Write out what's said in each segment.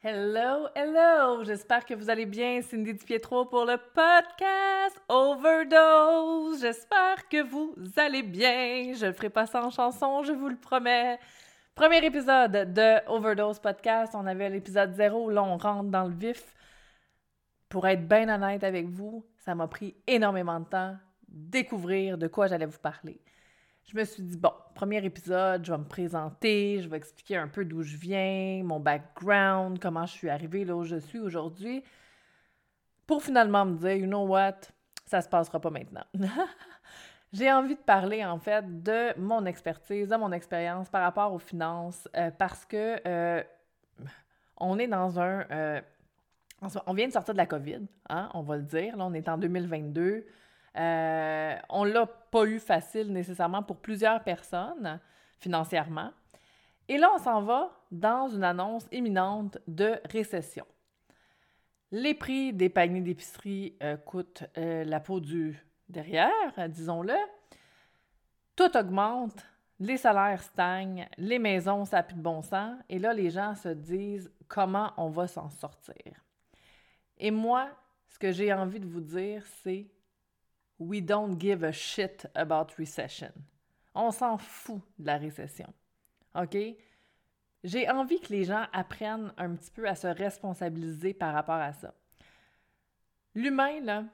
Hello, hello! J'espère que vous allez bien. Cindy Pietro pour le podcast Overdose. J'espère que vous allez bien. Je ne ferai pas en chanson, je vous le promets. Premier épisode de Overdose Podcast. On avait l'épisode 0, là on rentre dans le vif. Pour être bien honnête avec vous, ça m'a pris énormément de temps découvrir de quoi j'allais vous parler je me suis dit, bon, premier épisode, je vais me présenter, je vais expliquer un peu d'où je viens, mon background, comment je suis arrivée là où je suis aujourd'hui, pour finalement me dire, you know what, ça se passera pas maintenant. J'ai envie de parler en fait de mon expertise, de mon expérience par rapport aux finances, euh, parce que euh, on est dans un... Euh, on vient de sortir de la COVID, hein, on va le dire, là on est en 2022. Euh, on l'a pas eu facile nécessairement pour plusieurs personnes financièrement. Et là, on s'en va dans une annonce imminente de récession. Les prix des paniers d'épicerie euh, coûtent euh, la peau du derrière, disons-le. Tout augmente, les salaires stagnent, les maisons, ça de bon sens. Et là, les gens se disent comment on va s'en sortir? Et moi, ce que j'ai envie de vous dire, c'est We don't give a shit about recession. On s'en fout de la récession. OK? J'ai envie que les gens apprennent un petit peu à se responsabiliser par rapport à ça. L'humain, là,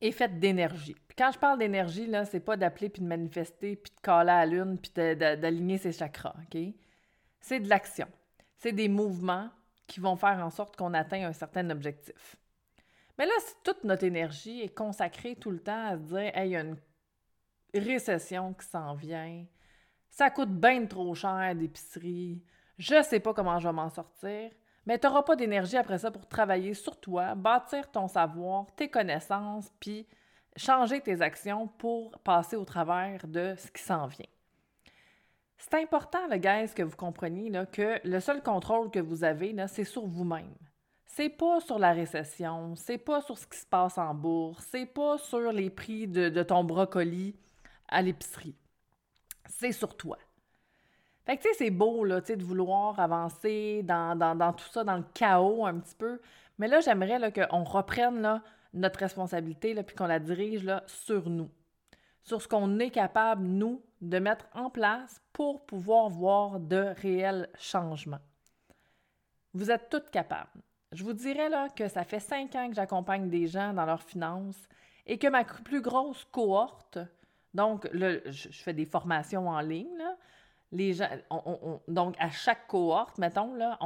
est fait d'énergie. quand je parle d'énergie, là, c'est pas d'appeler puis de manifester puis de caler à la lune puis d'aligner ses chakras, OK? C'est de l'action. C'est des mouvements qui vont faire en sorte qu'on atteint un certain objectif. Mais là, si toute notre énergie est consacrée tout le temps à se dire, il y a une récession qui s'en vient, ça coûte bien trop cher d'épicerie, je sais pas comment je vais m'en sortir, mais tu n'auras pas d'énergie après ça pour travailler sur toi, bâtir ton savoir, tes connaissances, puis changer tes actions pour passer au travers de ce qui s'en vient. C'est important, le gars, que vous compreniez que le seul contrôle que vous avez, c'est sur vous-même c'est pas sur la récession, c'est pas sur ce qui se passe en bourse, c'est pas sur les prix de, ton brocoli à l'épicerie. C'est sur toi. Fait que, tu sais, c'est beau, là, de vouloir avancer dans, dans, tout ça, dans le chaos un petit peu. Mais là, j'aimerais qu'on reprenne notre responsabilité, là, puis qu'on la dirige sur nous. Sur ce qu'on est capable, nous, de mettre en place pour pouvoir voir de réels changements. Vous êtes toutes capables. Je vous dirais là, que ça fait cinq ans que j'accompagne des gens dans leurs finances et que ma plus grosse cohorte, donc je fais des formations en ligne, les gens, donc à chaque cohorte, mettons, là,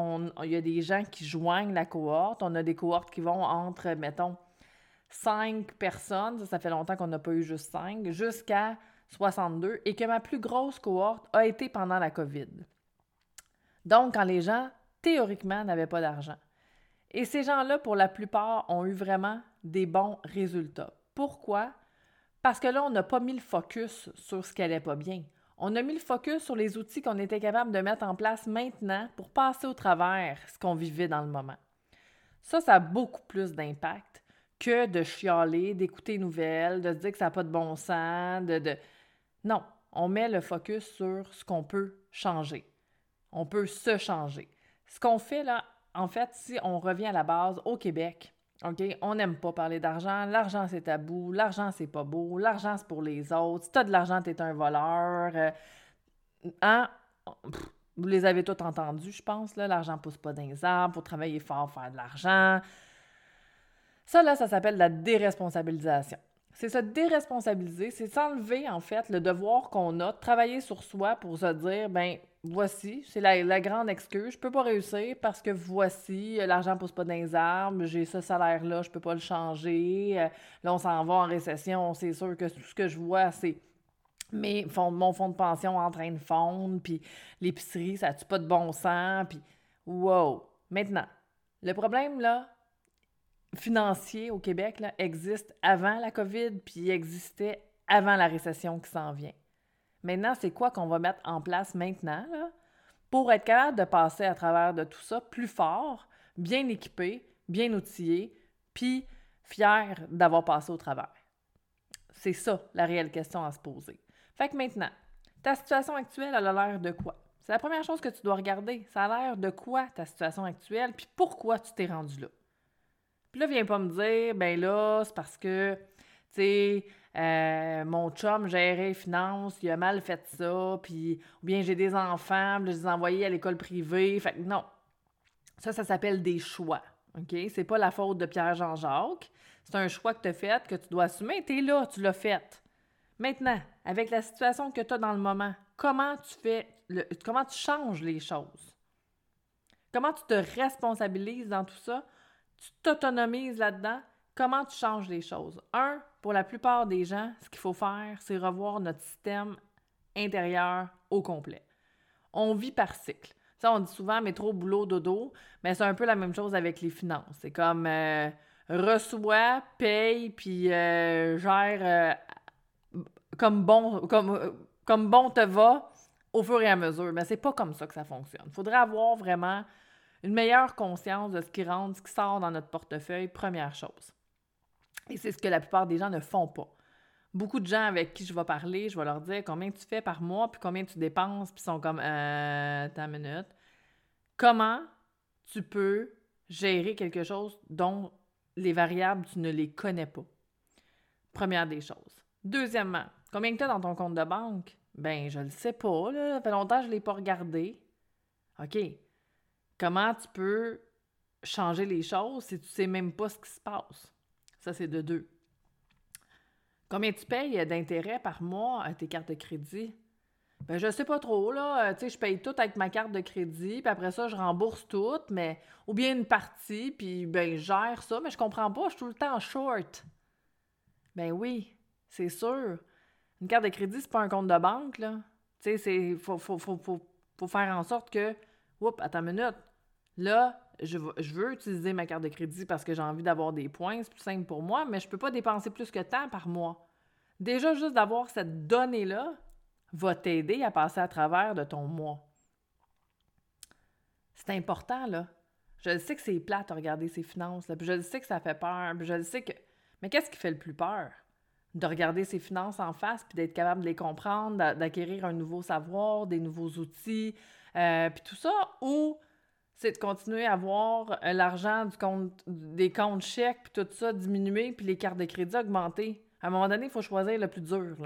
il y a des gens qui joignent la cohorte. On a des cohortes qui vont entre, mettons, cinq personnes, ça, ça fait longtemps qu'on n'a pas eu juste cinq, jusqu'à 62, et que ma plus grosse cohorte a été pendant la COVID. Donc, quand les gens, théoriquement, n'avaient pas d'argent. Et ces gens-là, pour la plupart, ont eu vraiment des bons résultats. Pourquoi? Parce que là, on n'a pas mis le focus sur ce qui n'allait pas bien. On a mis le focus sur les outils qu'on était capable de mettre en place maintenant pour passer au travers ce qu'on vivait dans le moment. Ça, ça a beaucoup plus d'impact que de chialer, d'écouter les nouvelles, de se dire que ça n'a pas de bon sens, de, de... Non, on met le focus sur ce qu'on peut changer. On peut se changer. Ce qu'on fait là en fait, si on revient à la base, au Québec, OK, on n'aime pas parler d'argent. L'argent, c'est tabou. L'argent, c'est pas beau. L'argent, c'est pour les autres. Si tu as de l'argent, tu es un voleur. Euh, hein? vous les avez tous entendus, je pense. L'argent pousse pas dans les arbres. Faut travailler fort, faire de l'argent. Ça, là, ça s'appelle la déresponsabilisation. C'est se déresponsabiliser, c'est s'enlever, en fait, le devoir qu'on a de travailler sur soi pour se dire, ben voici, c'est la, grande excuse. Je peux pas réussir parce que voici, l'argent pousse pas dans les arbres, j'ai ce salaire-là, je peux pas le changer. Euh, là, on s'en va en récession, c'est sûr que tout ce que je vois, c'est mais mon fonds de pension en train de fondre, puis l'épicerie, ça n'a pas de bon sens, puis wow! Maintenant, le problème, là, financier au Québec, existe avant la COVID, puis il existait avant la récession qui s'en vient. Maintenant, c'est quoi qu'on va mettre en place maintenant pour être capable de passer à travers de tout ça plus fort, bien équipé, bien outillé, puis fier d'avoir passé au travers? C'est ça la réelle question à se poser. Fait que maintenant, ta situation actuelle, elle a l'air de quoi? C'est la première chose que tu dois regarder. Ça a l'air de quoi ta situation actuelle, puis pourquoi tu t'es rendu là? Puis là, viens pas me dire, ben là, c'est parce que, tu sais, euh, mon chum gérait les finances, il a mal fait ça, puis ou bien j'ai des enfants, je les ai envoyés à l'école privée. Fait que non. Ça, ça s'appelle des choix. OK? C'est pas la faute de Pierre-Jean-Jacques. C'est un choix que tu as fait, que tu dois assumer. Tu es là, tu l'as fait. Maintenant, avec la situation que tu as dans le moment, comment tu fais, le, comment tu changes les choses? Comment tu te responsabilises dans tout ça? Tu t'autonomises là-dedans? Comment tu changes les choses? Un, pour la plupart des gens, ce qu'il faut faire, c'est revoir notre système intérieur au complet. On vit par cycle. Ça, on dit souvent métro, boulot, dodo, mais c'est un peu la même chose avec les finances. C'est comme euh, reçois, paye, puis euh, gère euh, comme, bon, comme, comme bon te va au fur et à mesure. Mais c'est pas comme ça que ça fonctionne. Il faudrait avoir vraiment une meilleure conscience de ce qui rentre, ce qui sort dans notre portefeuille, première chose. Et c'est ce que la plupart des gens ne font pas. Beaucoup de gens avec qui je vais parler, je vais leur dire combien tu fais par mois, puis combien tu dépenses, puis ils sont comme, euh, ta minute. Comment tu peux gérer quelque chose dont les variables, tu ne les connais pas? Première des choses. Deuxièmement, combien tu as dans ton compte de banque? Ben, je le sais pas, là. Ça fait longtemps que je ne l'ai pas regardé. OK. Comment tu peux changer les choses si tu sais même pas ce qui se passe? Ça, c'est de deux. Combien tu payes d'intérêt par mois à tes cartes de crédit? Ben, je sais pas trop, là. Euh, tu sais, je paye tout avec ma carte de crédit, puis après ça, je rembourse tout, mais... Ou bien une partie, puis ben, je gère ça, mais je comprends pas, je suis tout le temps short. Ben oui, c'est sûr. Une carte de crédit, c'est pas un compte de banque, là. Tu sais, c'est... Faut, faut, faut, faut, faire en sorte que... Oups, attends une minute. Là, je, veux utiliser ma carte de crédit parce que j'ai envie d'avoir des points, c'est plus simple pour moi, mais je peux pas dépenser plus que tant par mois. Déjà, juste d'avoir cette donnée-là va t'aider à passer à travers de ton mois. C'est important, là. Je sais que c'est plate à regarder ses finances, là, puis je sais que ça fait peur, puis je sais que... Mais qu'est-ce qui fait le plus peur? De regarder ses finances en face, puis d'être capable de les comprendre, d'acquérir un nouveau savoir, des nouveaux outils, euh, puis tout ça, ou c'est de continuer à voir euh, l'argent des comptes chèques, puis tout ça diminuer, puis les cartes de crédit augmenter. À un moment donné, il faut choisir le plus dur.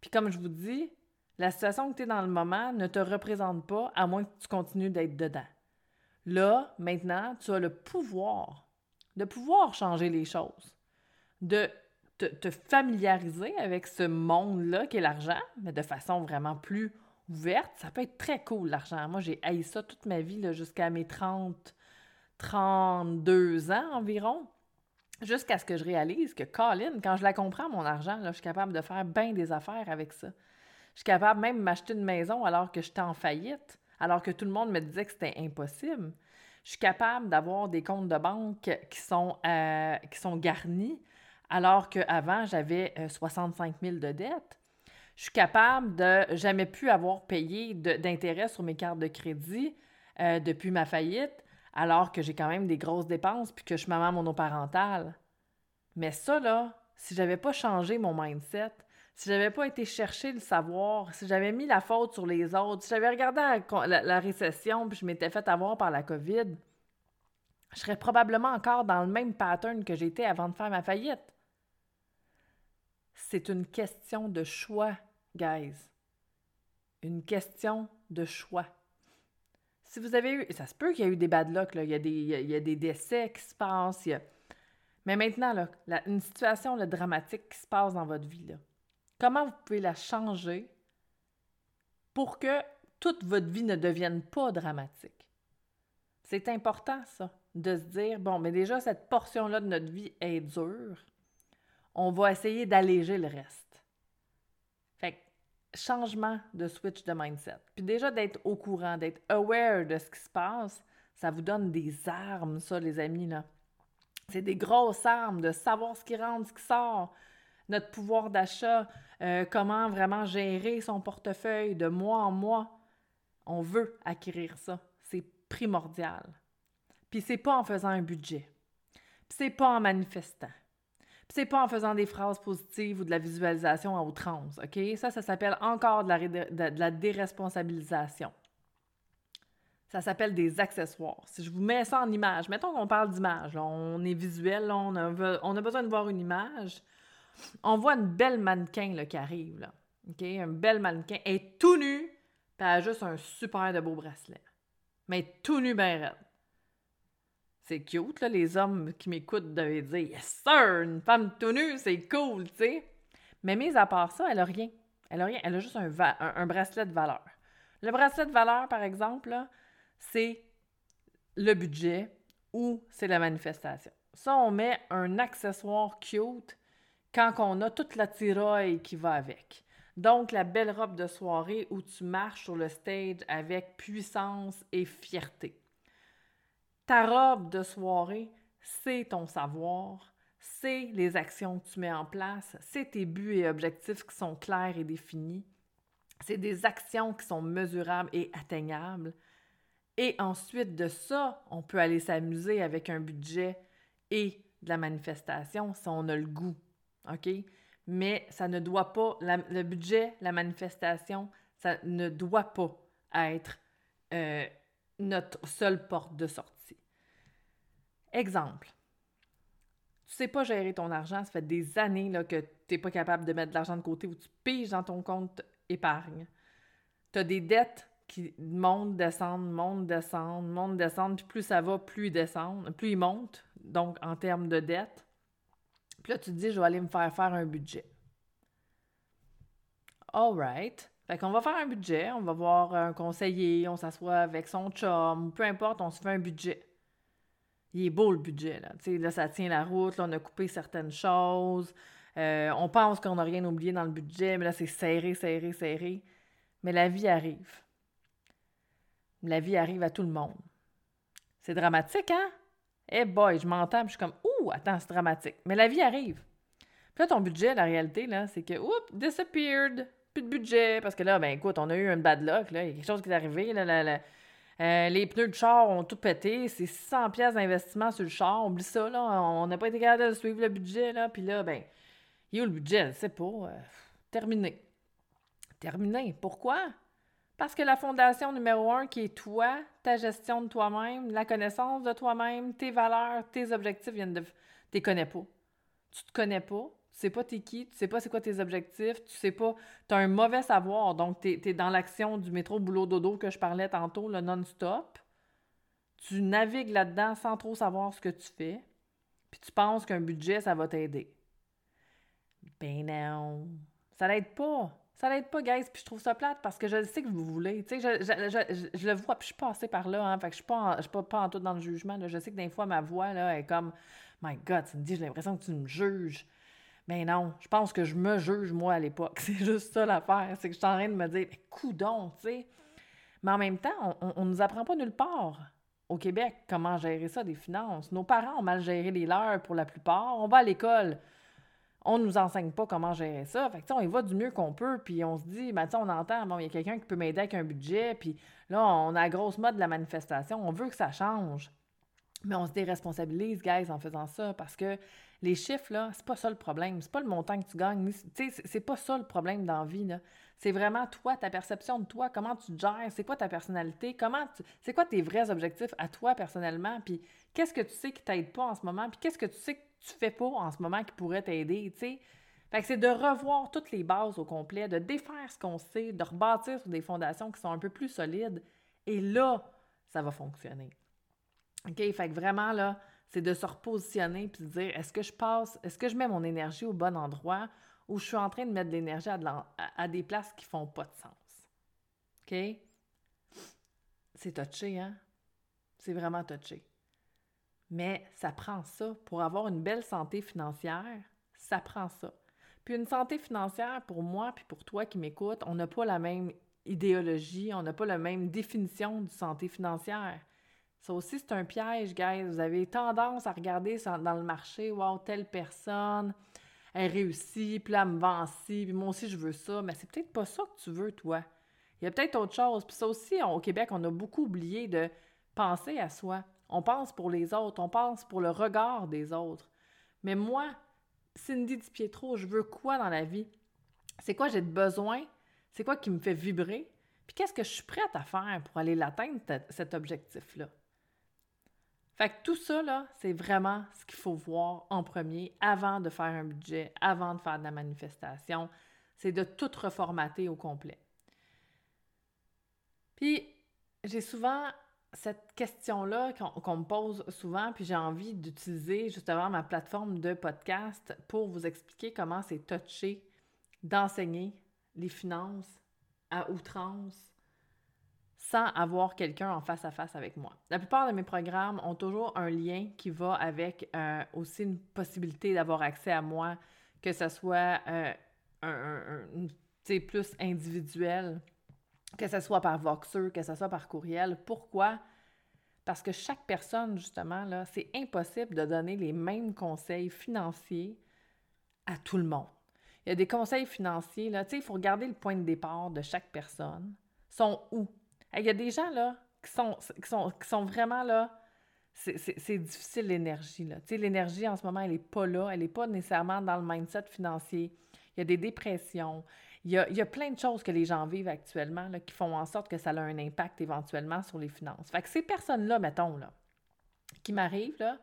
Puis comme je vous dis, la situation que tu es dans le moment ne te représente pas à moins que tu continues d'être dedans. Là, maintenant, tu as le pouvoir de pouvoir changer les choses, de te, familiariser avec ce monde-là qui est l'argent, mais de façon vraiment plus ouverte, ça peut être très cool, l'argent. Moi, j'ai haï ça toute ma vie, jusqu'à mes 30, 32 ans environ. Jusqu'à ce que je réalise que Colin, quand je la comprends, mon argent, là, je suis capable de faire bien des affaires avec ça. Je suis capable même de m'acheter une maison alors que j'étais en faillite, alors que tout le monde me disait que c'était impossible. Je suis capable d'avoir des comptes de banque qui sont, euh, qui sont garnis, alors qu'avant, j'avais 65 euh, 000 de dettes je suis capable de jamais plus avoir payé d'intérêt sur mes cartes de crédit euh, depuis ma faillite, alors que j'ai quand même des grosses dépenses puis que je suis maman monoparentale. Mais ça, là, si j'avais pas changé mon mindset, si j'avais pas été chercher le savoir, si j'avais mis la faute sur les autres, si j'avais regardé la, récession puis je m'étais fait avoir par la COVID, je serais probablement encore dans le même pattern que j'étais avant de faire ma faillite. C'est une question de choix guys. Une question de choix. Si vous avez eu. Ça se peut qu'il y ait eu des bad luck. Il, y a des, il, y a, des décès qui se passent. Mais maintenant, une situation dramatique qui se passe dans votre vie, comment vous pouvez la changer pour que toute votre vie ne devienne pas dramatique? C'est important, ça, de se dire bon, mais déjà, cette portion-là de notre vie est dure. On va essayer d'alléger le reste changement de switch de mindset. Puis déjà d'être au courant, d'être aware de ce qui se passe, ça vous donne des armes, ça, les amis, là. C'est des grosses armes de savoir ce qui rentre, ce qui sort, notre pouvoir d'achat, euh, comment vraiment gérer son portefeuille de mois en mois. On veut acquérir ça. C'est primordial. Puis c'est pas en faisant un budget. Puis c'est pas en manifestant. C'est pas en faisant des phrases positives ou de la visualisation à outrance, OK? Ça, ça s'appelle encore de la, déresponsabilisation. Ça s'appelle des accessoires. Si je vous mets ça en image, mettons qu'on parle d'image, on est visuel, on, a, on, a, besoin de voir une image. On voit une belle mannequin là, qui arrive, là. OK? Un bel mannequin. Elle est tout nu, puis elle a juste un super de beau bracelet. Mais tout nu, ben raide. C'est cute, là, les hommes qui m'écoutent devaient dire Yes, sir, une femme tout nue, c'est cool, tu sais. Mais mis à part ça, elle a rien. Elle a rien. Elle a juste un, un, bracelet de valeur. Le bracelet de valeur, par exemple, c'est le budget ou c'est la manifestation. Ça, on met un accessoire cute quand on a toute la tiraille qui va avec. Donc, la belle robe de soirée où tu marches sur le stage avec puissance et fierté. Ta robe de soirée, c'est ton savoir, c'est les actions que tu mets en place, c'est tes buts et objectifs qui sont clairs et définis, c'est des actions qui sont mesurables et atteignables. Et ensuite de ça, on peut aller s'amuser avec un budget et de la manifestation si on a le goût. OK? Mais ça ne doit pas, le budget, la manifestation, ça ne doit pas être euh, notre seule porte de sortie. Exemple. Tu sais pas gérer ton argent, ça fait des années là, que tu n'es pas capable de mettre de l'argent de côté ou tu piges dans ton compte épargne. Tu as des dettes qui montent, descendent, montent, descendent, montent, descendent, puis plus ça va, plus ils descendent, plus ils montent, donc en termes de dettes. Puis là, tu te dis, je vais aller me faire faire un budget. All right. Fait qu'on va faire un budget, on va voir un conseiller, on s'assoit avec son chum, peu importe, on se fait un budget il est beau le budget. Là, là ça tient la route, là, on a coupé certaines choses. Euh, on pense qu'on n'a rien oublié dans le budget, mais là, c'est serré, serré, serré. Mais la vie arrive. La vie arrive à tout le monde. C'est dramatique, hein? Eh boy, je m'entends, je suis comme, ouh, attends, c'est dramatique. Mais la vie arrive. Puis là, ton budget, la réalité, là, c'est que, oups, disappeared, plus de budget. Parce que là, ben écoute, on a eu un bad luck, là, il y a quelque chose qui est arrivé, là, là euh, les pneus de char ont tout pété. C'est 600 pièces d'investissement sur le char. Oublie ça, là. On n'a pas été capable de suivre le budget, là. Puis là, ben, il y a le budget? C'est pas. Euh, terminé. Terminé. Pourquoi? Parce que la fondation numéro un, qui est toi, ta gestion de toi-même, la connaissance de toi-même, tes valeurs, tes objectifs viennent de. Tu connais pas. Tu te connais pas. Tu sais pas t'es qui, tu sais pas c'est quoi tes objectifs, tu sais pas, tu as un mauvais savoir, donc tu es, dans l'action du métro boulot dodo que je parlais tantôt, le non-stop. Tu navigues là-dedans sans trop savoir ce que tu fais, puis tu penses qu'un budget, ça va t'aider. Ben non, ça l'aide pas. Ça l'aide pas, guys, puis je trouve ça plate parce que je sais que vous voulez. Tu sais, je, le vois, puis je suis passée par là, hein, fait que je suis pas je suis pas, pas en tout dans le jugement. Je sais que des fois, ma voix, là, est comme « My God, tu me dis, j'ai l'impression que tu me juges. » Mais non, je pense que je me juge, moi, à l'époque. C'est juste ça l'affaire. C'est que je suis en train de me dire, coudon, tu sais. Mais en même temps, on ne nous apprend pas nulle part au Québec comment gérer ça, des finances. Nos parents ont mal géré les leurs pour la plupart. On va à l'école, on ne nous enseigne pas comment gérer ça. Fait que, on y va du mieux qu'on peut, puis on se dit, ben, on entend, bon, il y a quelqu'un qui peut m'aider avec un budget, puis là, on a la grosse mode de la manifestation. On veut que ça change. Mais on se déresponsabilise, guys, en faisant ça, parce que les chiffres, là, c'est pas ça le problème. C'est pas le montant que tu gagnes. C'est pas ça le problème dans la vie, C'est vraiment toi, ta perception de toi, comment tu te gères, c'est quoi ta personnalité, comment c'est quoi tes vrais objectifs à toi personnellement, puis qu'est-ce que tu sais qui t'aide pas en ce moment, puis qu'est-ce que tu sais que tu fais pas en ce moment qui pourrait t'aider, tu sais. C'est de revoir toutes les bases au complet, de défaire ce qu'on sait, de rebâtir sur des fondations qui sont un peu plus solides, et là, ça va fonctionner. OK? Fait que vraiment, là, c'est de se repositionner puis de dire est-ce que je passe, est-ce que je mets mon énergie au bon endroit ou je suis en train de mettre de l'énergie à, des places qui font pas de sens? OK? C'est touché, hein? C'est vraiment touché. Mais ça prend ça. Pour avoir une belle santé financière, ça prend ça. Puis une santé financière, pour moi, puis pour toi qui m'écoutes, on n'a pas la même idéologie, on n'a pas la même définition de santé financière. Ça aussi, c'est un piège, guys. Vous avez tendance à regarder dans le marché, wow, telle personne, elle réussit, puis là, elle me vend ci, puis moi aussi, je veux ça. Mais c'est peut-être pas ça que tu veux, toi. Il y a peut-être autre chose. Puis ça aussi, au Québec, on a beaucoup oublié de penser à soi. On pense pour les autres, on pense pour le regard des autres. Mais moi, Cindy Di Pietro, je veux quoi dans la vie? C'est quoi j'ai besoin? C'est quoi qui me fait vibrer? Puis qu'est-ce que je suis prête à faire pour aller l'atteindre, cet objectif-là? Fait que tout ça, c'est vraiment ce qu'il faut voir en premier avant de faire un budget, avant de faire de la manifestation. C'est de tout reformater au complet. Puis, j'ai souvent cette question-là qu'on me pose souvent, puis j'ai envie d'utiliser justement ma plateforme de podcast pour vous expliquer comment c'est touché d'enseigner les finances à outrance sans avoir quelqu'un en face à face avec moi. La plupart de mes programmes ont toujours un lien qui va avec euh, aussi une possibilité d'avoir accès à moi, que ce soit euh, un, plus individuel, que ce soit par Voxer, que ce soit par courriel. Pourquoi? Parce que chaque personne, justement, là, c'est impossible de donner les mêmes conseils financiers à tout le monde. Il y a des conseils financiers, là, tu sais, il faut regarder le point de départ de chaque personne. sont où? Il y a des gens, là, qui sont, vraiment, là, c'est difficile l'énergie, là. L'énergie, en ce moment, elle n'est pas là, elle n'est pas nécessairement dans le mindset financier. Il y a des dépressions, il y, a, plein de choses que les gens vivent actuellement qui font en sorte que ça a un impact éventuellement sur les finances. Fait que ces personnes-là, mettons, là, qui m'arrivent, là,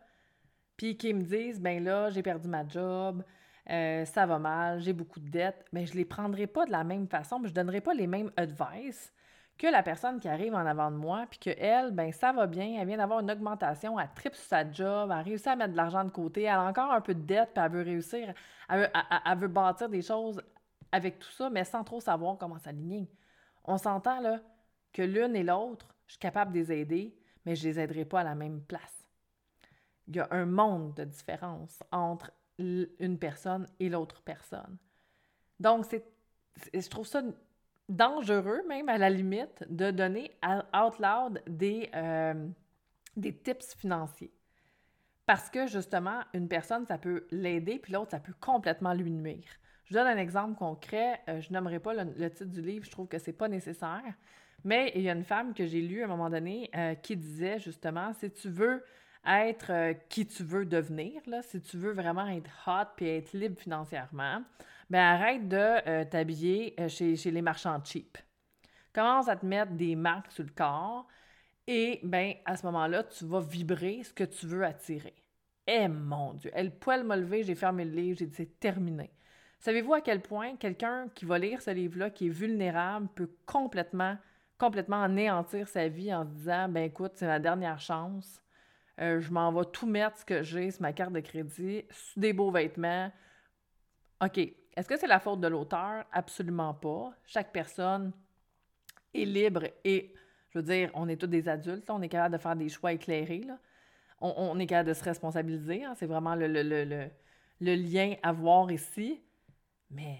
puis qui me disent, ben là, j'ai perdu ma job, euh, ça va mal, j'ai beaucoup de dettes, mais je ne les prendrai pas de la même façon, je ne donnerai pas les mêmes advice que la personne qui arrive en avant de moi, puis qu'elle, ben ça va bien, elle vient d'avoir une augmentation, elle tripe sur sa job, elle a réussi à mettre de l'argent de côté, elle a encore un peu de dette, puis elle veut réussir, elle veut bâtir des choses avec tout ça, mais sans trop savoir comment s'aligner. On s'entend là que l'une et l'autre, je suis capable de les aider, mais je ne les aiderai pas à la même place. Il y a un monde de différence entre une personne et l'autre personne. Donc, c'est, je trouve ça dangereux, même à la limite, de donner out loud des, euh, des tips financiers. Parce que justement, une personne, ça peut l'aider, puis l'autre, ça peut complètement lui nuire. Je donne un exemple concret. Euh, je n'aimerais pas le, titre du livre, je trouve que c'est pas nécessaire. Mais il y a une femme que j'ai lue à un moment donné euh, qui disait justement si tu veux être qui tu veux devenir, là, si tu veux vraiment être hot puis être libre financièrement, ben arrête de t'habiller chez, chez les marchands cheap. Commence à te mettre des marques sur le corps et ben à ce moment-là, tu vas vibrer ce que tu veux attirer. Eh mon Dieu, elle poil m'a levé, j'ai fermé le livre, j'ai dit c'est terminé. Savez-vous à quel point quelqu'un qui va lire ce livre-là, qui est vulnérable, peut complètement, complètement anéantir sa vie en se disant ben écoute, c'est ma dernière chance. Euh, je m'en vais tout mettre ce que j'ai sur ma carte de crédit, des beaux vêtements. OK. Est-ce que c'est la faute de l'auteur? Absolument pas. Chaque personne est libre et, je veux dire, on est tous des adultes, on est capable de faire des choix éclairés. On, est capable de se responsabiliser. Hein. C'est vraiment le, lien à voir ici. Mais,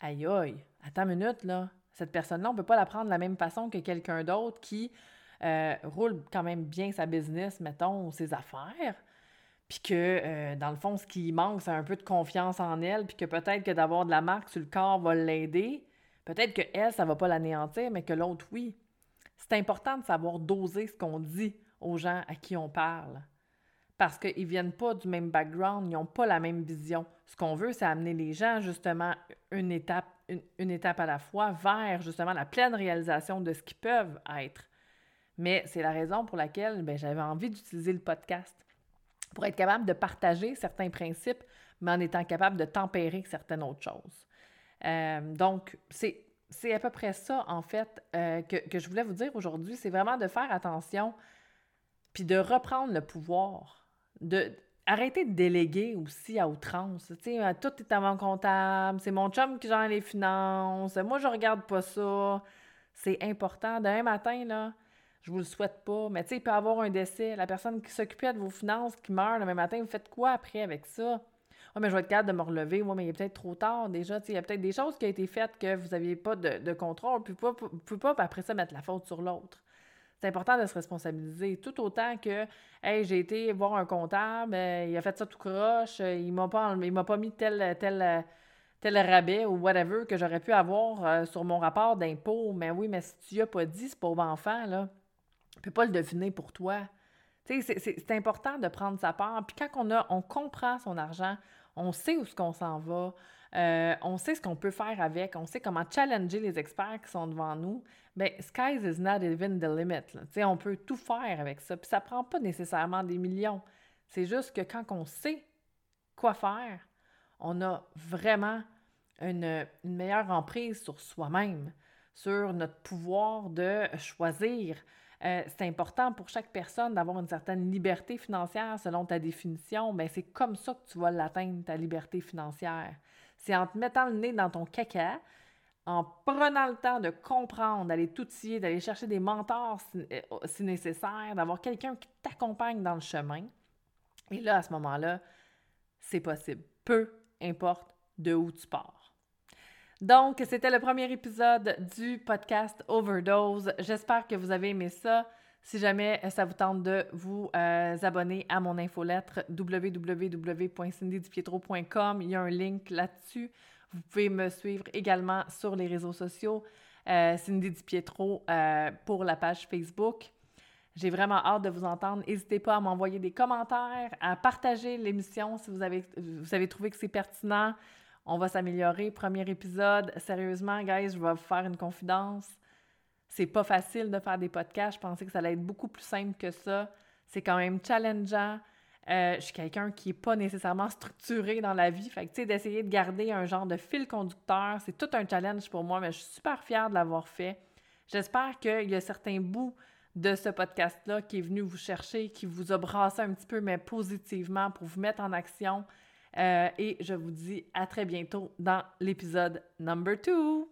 aïe aïe, attends une minute, là. Cette personne-là, on ne peut pas la prendre de la même façon que quelqu'un d'autre qui euh, roule quand même bien sa business, mettons, ses affaires. Puis que, euh, dans le fond, ce qui manque, c'est un peu de confiance en elle, puis que peut-être que d'avoir de la marque sur le corps va l'aider. Peut-être que elle, ça va pas l'anéantir, mais que l'autre, oui. C'est important de savoir doser ce qu'on dit aux gens à qui on parle parce qu'ils ne viennent pas du même background, ils n'ont pas la même vision. Ce qu'on veut, c'est amener les gens justement une étape, une, étape à la fois vers justement la pleine réalisation de ce qu'ils peuvent être. Mais c'est la raison pour laquelle ben, j'avais envie d'utiliser le podcast pour être capable de partager certains principes, mais en étant capable de tempérer certaines autres choses. Euh, donc, c'est, à peu près ça, en fait, euh, que, que je voulais vous dire aujourd'hui. C'est vraiment de faire attention puis de reprendre le pouvoir de arrêter de déléguer aussi à outrance. Tu sais, euh, tout est à mon comptable, c'est mon chum qui gère les finances, moi je regarde pas ça. C'est important. D'un matin, là, je vous le souhaite pas, mais tu sais, il peut y avoir un décès. La personne qui s'occupait de vos finances qui meurt le même matin, vous faites quoi après avec ça? Oui, mais je vais être capable de me relever. Moi, mais il est peut-être trop tard déjà. Il y a peut-être des choses qui ont été faites que vous n'aviez pas de, contrôle. Puis ne pouvez pas, après ça, mettre la faute sur l'autre. C'est important de se responsabiliser. Tout autant que, hey, j'ai été voir un comptable, euh, il a fait ça tout croche, euh, il m'a pas, m'a pas mis tel, tel, tel rabais ou whatever que j'aurais pu avoir euh, sur mon rapport d'impôt. Mais oui, mais si tu as pas dit, ce pauvre enfant, là, ne peut pas le deviner pour toi. C'est important de prendre sa part. Puis quand on, a, on comprend son argent, On sait où ce qu'on s'en va. Euh, on sait ce qu'on peut faire avec. On sait comment challenger les experts qui sont devant nous. Bien, skies is not even the limit. On peut tout faire avec ça. Puis ça prend pas nécessairement des millions. C'est juste que quand on sait quoi faire, on a vraiment une, meilleure emprise sur soi-même, sur notre pouvoir de choisir. Euh, c'est important pour chaque personne d'avoir une certaine liberté financière selon ta définition. mais c'est comme ça que tu vas l'atteindre, ta liberté financière. C'est en te mettant le nez dans ton caca, en prenant le temps de comprendre, d'aller t'outiller, d'aller chercher des mentors si, euh, si nécessaire, d'avoir quelqu'un qui t'accompagne dans le chemin. Et là, à ce moment-là, c'est possible. Peu importe de où tu pars. Donc, c'était le premier épisode du podcast Overdose. J'espère que vous avez aimé ça. Si jamais ça vous tente de vous euh, abonner à mon infolettre www.cindydipietro.com, il y a un link là-dessus. Vous pouvez me suivre également sur les réseaux sociaux, euh, Cindy Dipietro euh, pour la page Facebook. J'ai vraiment hâte de vous entendre. N'hésitez pas à m'envoyer des commentaires, à partager l'émission si vous vous avez trouvé que c'est pertinent. On va s'améliorer. Premier épisode. Sérieusement, guys, je vais vous faire une confidence. C'est pas facile de faire des podcasts. Je pensais que ça allait être beaucoup plus simple que ça. C'est quand même challengeant. Euh, je suis quelqu'un qui n'est pas nécessairement structuré dans la vie. Fait que, tu sais, d'essayer de garder un genre de fil conducteur, c'est tout un challenge pour moi, mais je suis super fière de l'avoir fait. J'espère qu'il y a certains bouts de ce podcast-là qui est venu vous chercher, qui vous a brassé un petit peu, mais positivement pour vous mettre en action. Euh, et je vous dis à très bientôt dans l'épisode number 2.